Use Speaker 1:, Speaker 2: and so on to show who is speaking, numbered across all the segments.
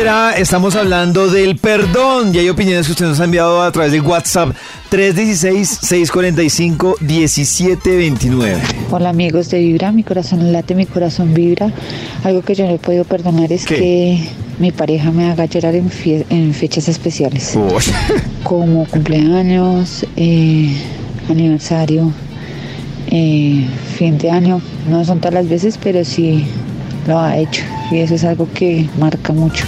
Speaker 1: Vibra estamos hablando del perdón y hay opiniones que usted nos ha enviado a través de WhatsApp 316-645-1729.
Speaker 2: Hola amigos de Vibra, mi corazón late, mi corazón vibra. Algo que yo no he podido perdonar es
Speaker 1: ¿Qué?
Speaker 2: que mi pareja me haga llorar en, fie- en fechas especiales, como cumpleaños, eh, aniversario, eh, fin de año. No son todas las veces, pero sí lo ha hecho y eso es algo que marca mucho.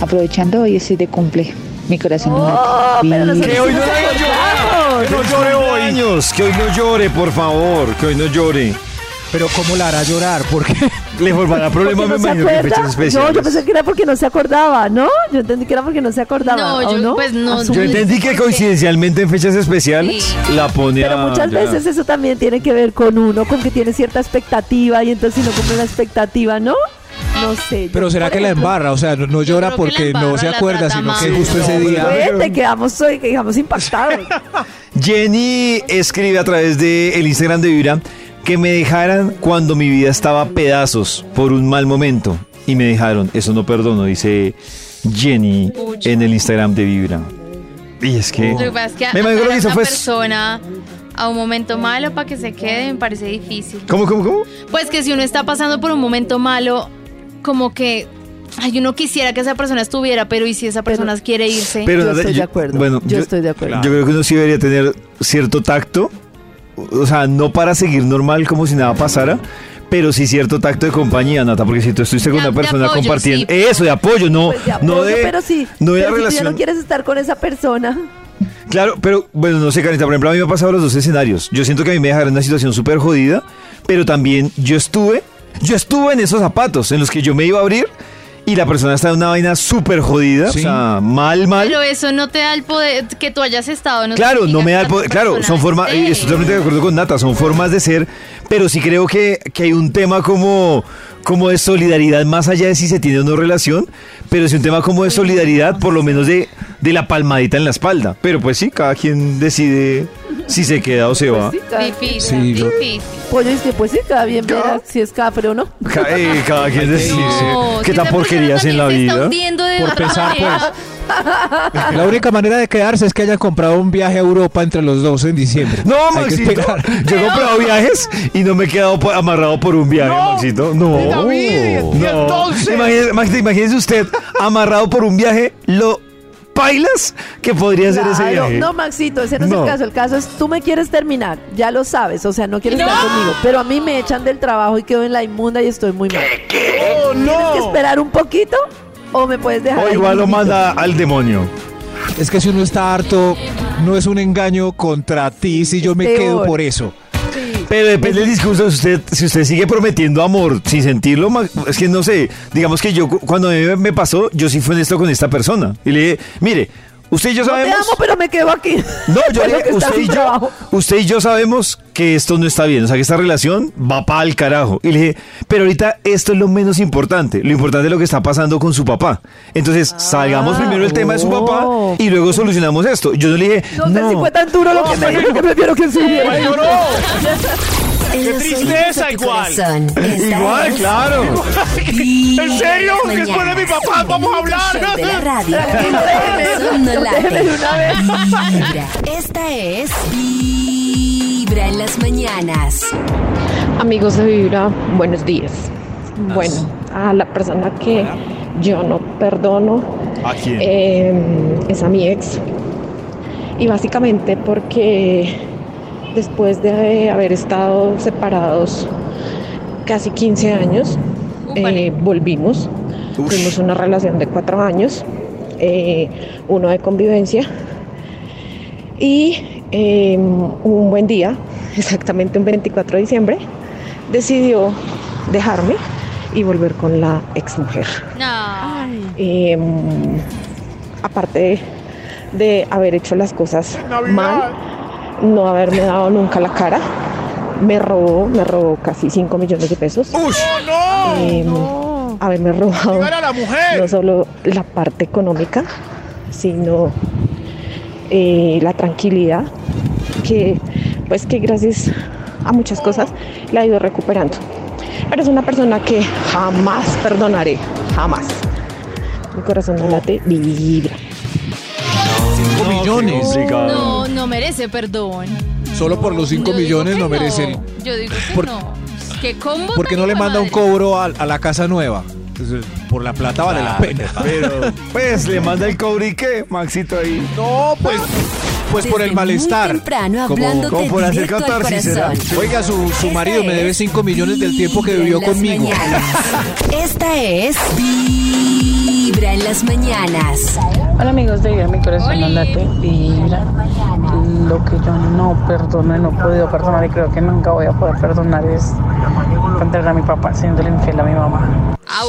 Speaker 2: Aprovechando hoy estoy de cumple, mi corazón late. Vibra.
Speaker 1: Que hoy no que no llore hoy. Años, que hoy no llore, por favor, que hoy no llore.
Speaker 3: Pero ¿cómo la hará llorar? Porque
Speaker 1: Le formará problemas, me
Speaker 4: ¿Porque no se
Speaker 1: imagino, que fechas
Speaker 4: No,
Speaker 1: especiales.
Speaker 4: yo pensé que era porque no se acordaba, ¿no? Yo entendí que era porque no se acordaba.
Speaker 5: No,
Speaker 4: ¿o
Speaker 5: yo-
Speaker 4: no?
Speaker 5: pues no.
Speaker 1: Yo entendí que coincidencialmente en fechas especiales
Speaker 5: Sí.
Speaker 1: la pone
Speaker 4: Pero
Speaker 1: a
Speaker 4: muchas
Speaker 1: llorar.
Speaker 4: veces eso también tiene que ver con uno, con que tiene cierta expectativa y entonces si no cumple la expectativa, ¿no? No sé. yo,
Speaker 3: pero será que la embarra, o sea, no, llora porque no se acuerda, sino que justo ese
Speaker 1: No,
Speaker 3: día.
Speaker 4: Pues, te quedamos, soy, que quedamos impactados.
Speaker 1: Jenny escribe a través de el Instagram de Vibra que me dejaran cuando mi vida estaba a pedazos por un mal momento y me dejaron. Eso no perdono, dice Jenny en el Instagram de Vibra. Y es que
Speaker 5: Lo que pasa es que
Speaker 1: me imagino que
Speaker 5: a
Speaker 1: hizo
Speaker 5: una
Speaker 1: fue
Speaker 5: persona a un momento malo para que se quede me parece difícil.
Speaker 1: ¿Cómo cómo cómo?
Speaker 5: Pues que si uno está pasando por un momento malo, como que ay, uno quisiera que esa persona estuviera, pero ¿y si esa persona quiere irse?
Speaker 1: Pero
Speaker 4: Yo
Speaker 1: nada,
Speaker 4: estoy de acuerdo.
Speaker 1: Bueno,
Speaker 4: Yo estoy de acuerdo.
Speaker 1: Yo creo que uno sí debería tener cierto tacto, o sea, no para seguir normal como si nada pasara, pero sí cierto tacto de compañía, Nata, porque si tú estuviste con
Speaker 5: De-
Speaker 1: una persona
Speaker 5: apoyo,
Speaker 1: compartiendo,
Speaker 5: sí.
Speaker 1: eso, de apoyo, no,
Speaker 4: Pues de
Speaker 1: no
Speaker 4: apoyo,
Speaker 1: de,
Speaker 4: pero sí.
Speaker 1: no de la
Speaker 4: pero si tú ya
Speaker 1: relación.
Speaker 4: no quieres estar con esa persona.
Speaker 1: Claro, pero bueno, no sé, Carita, por ejemplo, a mí me ha pasado los dos escenarios. Yo siento que a mí me dejaron en una situación súper jodida, pero también yo estuve, yo estuve en esos zapatos en los que yo me iba a abrir y la persona está en una vaina súper jodida,
Speaker 3: Sí.
Speaker 1: o sea, mal, mal.
Speaker 5: Pero eso no te da el poder que tú hayas estado. No
Speaker 1: Claro, no me da el poder. Claro, son formas. Estoy totalmente de acuerdo con Nata, son formas de ser. Pero sí creo que, que hay un tema como, como de solidaridad, más allá de si se tiene o no relación. Pero es un tema como de solidaridad, por lo menos de, de la palmadita en la espalda. Pero pues sí, cada quien decide si se queda o se va.
Speaker 4: Pues sí,
Speaker 5: Difícil,
Speaker 3: Sí, yo-
Speaker 5: difícil.
Speaker 4: Pollo dice, pues sí, cada bien verá si es cafre o no.
Speaker 1: Ca- eh, Cada, quien decide
Speaker 5: No,
Speaker 1: qué
Speaker 5: si
Speaker 1: tan porquerías en la vida.
Speaker 3: Por pesar,
Speaker 5: manera.
Speaker 3: La única manera de quedarse es que hayan comprado un viaje a Europa entre los dos en diciembre.
Speaker 1: No, Maxito. Yo he comprado viajes y no me he quedado amarrado por un viaje, Maxito. No. no. Imagínese, imagínese usted amarrado por un viaje, lo pailas que podría ser ese viaje.
Speaker 4: no, Maxito, ese no,
Speaker 1: No.
Speaker 4: es el caso. El caso es tú me quieres terminar, ya lo sabes, o sea, no quieres estar conmigo. Pero a mí me echan del trabajo y quedo en la inmunda y estoy muy mal.
Speaker 1: Oh,
Speaker 4: ¿Tienes que esperar un poquito o me puedes dejar
Speaker 1: O igual lo manda al demonio.
Speaker 3: Es que si uno está harto, no es un engaño contra ti si yo me
Speaker 4: Peor.
Speaker 3: quedo por eso.
Speaker 1: Pero depende del discurso. Si usted, si usted sigue prometiendo amor sin sentirlo, es que no sé. Digamos que yo, cu- cuando me pasó, yo sí fui honesto con esta persona. Y le dije, mire, usted y yo
Speaker 4: No te
Speaker 1: sabemos.
Speaker 4: amo, pero me quedo aquí.
Speaker 1: No, yo dije,
Speaker 4: que
Speaker 1: usted y yo,
Speaker 4: trabajo.
Speaker 1: usted y yo sabemos que esto no está bien, o sea, que esta relación va para el carajo. Y le dije, pero ahorita esto es lo menos importante, lo importante es lo que está pasando con su papá. Entonces, salgamos primero el tema de su papá
Speaker 4: oh.
Speaker 1: y luego solucionamos esto. Yo no le dije,
Speaker 4: No, sé si fue tan duro lo que me dijo que prefiero que subiera.
Speaker 6: En los
Speaker 7: tristeza igual.
Speaker 1: igual, claro.
Speaker 7: ¿En serio?
Speaker 6: Las
Speaker 7: Después de mi papá vamos a hablar.
Speaker 6: de la radio. No late. Vibra. Esta es Vibra en las mañanas.
Speaker 8: Amigos de Vibra, buenos días. Bueno, a la persona que yo no perdono
Speaker 1: ¿A quién?
Speaker 8: eh, es a mi ex. Y básicamente porque después de haber estado separados casi 15 años, eh, volvimos.
Speaker 1: Ush.
Speaker 8: Tuvimos una relación de cuatro años, eh, uno de convivencia. Y eh, un buen día, exactamente un 24 de diciembre, decidió dejarme y volver con la exmujer.
Speaker 5: No.
Speaker 8: Eh, aparte de haber hecho las cosas mal, no haberme dado nunca la cara. Me robó, me robó casi 5 millones de pesos. Em, haberme robado no solo la parte económica, sino eh, la tranquilidad que pues que gracias a muchas cosas la he ido recuperando. Pero es una persona que jamás perdonaré, jamás. Mi corazón no late, vibra.
Speaker 3: 5 millones.
Speaker 5: No, no merece perdón.
Speaker 3: Solo por los 5
Speaker 5: Yo digo
Speaker 3: millones no merece.
Speaker 5: Yo digo que
Speaker 3: Por-
Speaker 5: no. ¿Qué combo
Speaker 3: ¿Por qué
Speaker 5: tan
Speaker 3: no le manda un cobro a, a la casa nueva? Entonces, Por la plata vale la pena.
Speaker 1: Pero, pues, le manda el cobre y qué, Maxito ahí.
Speaker 3: No, pues, pues por el malestar.
Speaker 6: Temprano
Speaker 3: Como-
Speaker 1: como por hacer catarsis, ¿será?
Speaker 3: Oiga, su, su marido me debe
Speaker 6: es
Speaker 3: 5 millones del tiempo que vivió conmigo.
Speaker 6: mañanas. Esta es Vibra en las mañanas.
Speaker 9: Hola amigos de Vibra, mi corazón late, vibra. Lo que yo no perdono y no he podido perdonar y creo que nunca voy a poder perdonar es encontrar a mi papá siendo infiel a mi mamá.
Speaker 5: Au.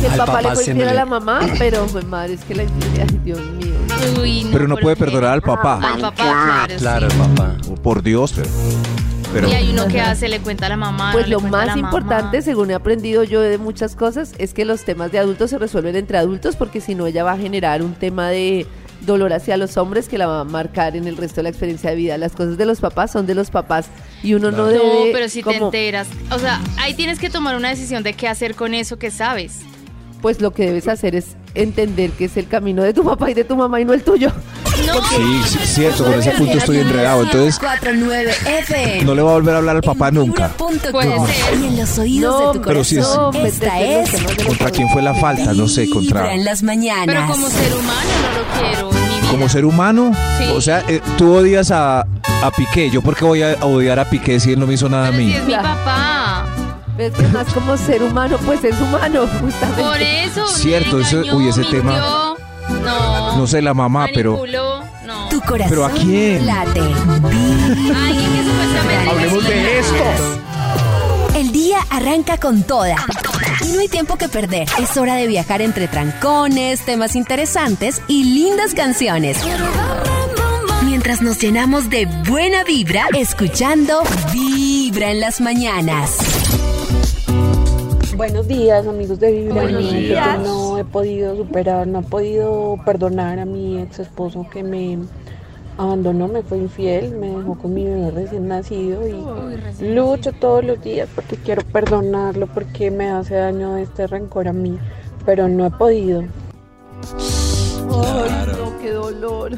Speaker 4: Que el
Speaker 10: Al
Speaker 4: papá,
Speaker 10: papá
Speaker 4: le fue infiel a la mamá, pero pues madre, es que la infidelidad, Dios mío.
Speaker 5: Uy,
Speaker 3: Pero no
Speaker 5: ¿por
Speaker 3: puede
Speaker 5: qué?
Speaker 3: perdonar al papá.
Speaker 5: Al papá, claro.
Speaker 10: Claro,
Speaker 5: sí.
Speaker 10: papá.
Speaker 3: Por Dios, pero. Pero
Speaker 5: Y hay uno que hace, le cuenta a la mamá.
Speaker 4: Pues
Speaker 5: no
Speaker 4: lo más
Speaker 5: mamá.
Speaker 4: importante, según he aprendido yo de muchas cosas, es que los temas de adultos se resuelven entre adultos porque si no ella va a generar un tema de dolor hacia los hombres que la va a marcar en el resto de la experiencia de vida. Las cosas de los papás son de los papás y uno no
Speaker 5: No,
Speaker 4: debe
Speaker 5: pero si te enteras. O sea, ahí tienes que tomar una decisión de qué hacer con eso que sabes.
Speaker 4: pues lo que debes hacer es entender que es el camino de tu papá y de tu mamá y no el tuyo.
Speaker 5: No,
Speaker 3: Sí, sí, cierto, con ese punto estoy enredado. Entonces,
Speaker 6: 49 FM.
Speaker 3: no le va a volver a hablar al papá nunca.
Speaker 5: Puede ser.
Speaker 6: Y en los oídos
Speaker 4: No,
Speaker 6: de tu
Speaker 3: pero si es-
Speaker 6: corazón, esta es
Speaker 3: ¿Contra quién fue la falta? No sé,
Speaker 6: Vibra
Speaker 3: contra.
Speaker 6: en las mañanas.
Speaker 5: Pero como ser humano no lo quiero en mi vida.
Speaker 3: Como ser humano.
Speaker 5: Sí.
Speaker 3: O sea, eh, tú odias a, a Piqué. ¿Yo por qué voy a odiar a Piqué si él no me hizo nada a
Speaker 5: Pero
Speaker 3: mí?
Speaker 5: si es mi papá.
Speaker 4: Ves que más como ser humano, pues es humano, justamente.
Speaker 5: Por eso.
Speaker 3: Cierto, eso-
Speaker 5: engañó,
Speaker 3: uy, ese
Speaker 5: mintió.
Speaker 3: tema-
Speaker 5: No.
Speaker 3: No sé la mamá, pero.
Speaker 5: manipuló.
Speaker 6: Tu corazón
Speaker 3: ¿Pero a quién?
Speaker 6: late.
Speaker 5: Alguien que supuestamente.
Speaker 3: Hablemos de esto.
Speaker 6: El día arranca con toda. Y no hay tiempo que perder. Es hora de viajar entre trancones, temas interesantes y lindas canciones. Mientras nos llenamos de buena vibra, escuchando Vibra en las mañanas.
Speaker 9: Buenos días amigos de Vibra.
Speaker 4: Buenos días.
Speaker 9: no he podido superar, no he podido perdonar a mi ex esposo que me abandonó, me fue infiel, me dejó con mi bebé recién nacido y lucho todos los días porque quiero perdonarlo, porque me hace daño este rencor a mí, pero no he podido.
Speaker 4: Ay, no, qué dolor.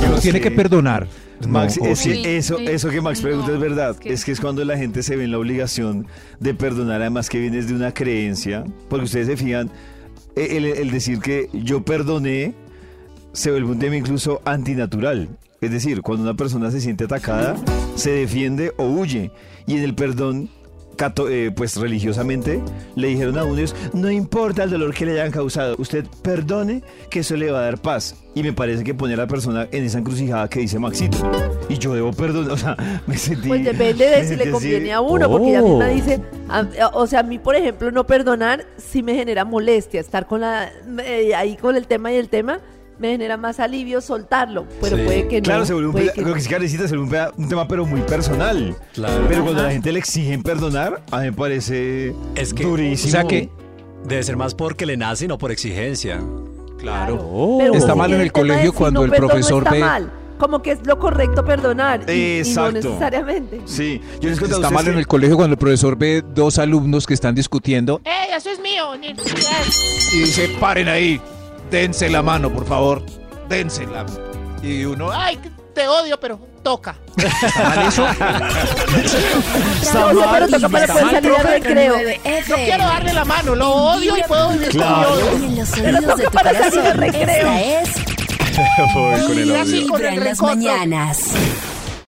Speaker 3: Pero tiene que perdonar.
Speaker 1: Max,
Speaker 3: No, o
Speaker 1: es que
Speaker 3: sí.
Speaker 1: eso,
Speaker 5: Sí.
Speaker 1: eso que Max pregunta
Speaker 5: No,
Speaker 1: es verdad.
Speaker 5: es que-
Speaker 1: Es que es cuando la gente se ve en la obligación de perdonar, además que vienes de una creencia. Porque ustedes se fijan, el, el decir que yo perdoné se vuelve un tema incluso antinatural. Es decir, cuando una persona se siente atacada, se defiende o huye. Y en el perdón, cato- eh, pues religiosamente, le dijeron a uno, ellos, no importa el dolor que le hayan causado, usted perdone que eso le va a dar paz. Y me parece que pone a la persona en esa encrucijada que dice Maxito. Y yo debo perdonar, o sea, me sentí...
Speaker 4: Pues depende de si le
Speaker 1: así,
Speaker 4: conviene a uno, porque ella
Speaker 3: Oh.
Speaker 4: misma dice, a- o sea, a mí, por ejemplo, no perdonar sí me genera molestia, estar con la, eh, ahí con el tema y el tema, me genera más alivio soltarlo, pero
Speaker 10: Sí.
Speaker 4: puede que no.
Speaker 1: Claro, se vuelve un,
Speaker 4: que no.
Speaker 1: que sí, se vuelve un, tema pero muy personal.
Speaker 10: Claro.
Speaker 1: Pero cuando
Speaker 4: Ajá.
Speaker 1: la gente le exigen perdonar, a mí me parece
Speaker 10: Es que-
Speaker 1: durísimo.
Speaker 3: O sea que
Speaker 10: Debe ser más porque le nace y no por exigencia.
Speaker 3: Claro.
Speaker 4: Pero
Speaker 3: está mal en el colegio
Speaker 4: si
Speaker 3: cuando
Speaker 4: no
Speaker 3: el profesor
Speaker 4: está
Speaker 3: ve.
Speaker 4: mal. Como que es lo correcto perdonar y- y, no necesariamente.
Speaker 1: Sí, yo les
Speaker 3: Está mal en el colegio cuando el profesor ve dos alumnos que están discutiendo
Speaker 7: ¡Ey, eso es mío!
Speaker 3: Y dice, paren ahí, dense la mano, por favor, dénsela. Y uno, "Ah,
Speaker 7: ¡Ay, te odio, pero toca!
Speaker 3: ¿está mal eso?
Speaker 4: No, no, pero toca para poder salir al recreo.
Speaker 7: Yo quiero darle la mano, lo odio y puedo vivir con mi odio.
Speaker 4: Para salir al recreo.
Speaker 6: esta es
Speaker 10: con
Speaker 7: con
Speaker 6: Vibra en las mañanas.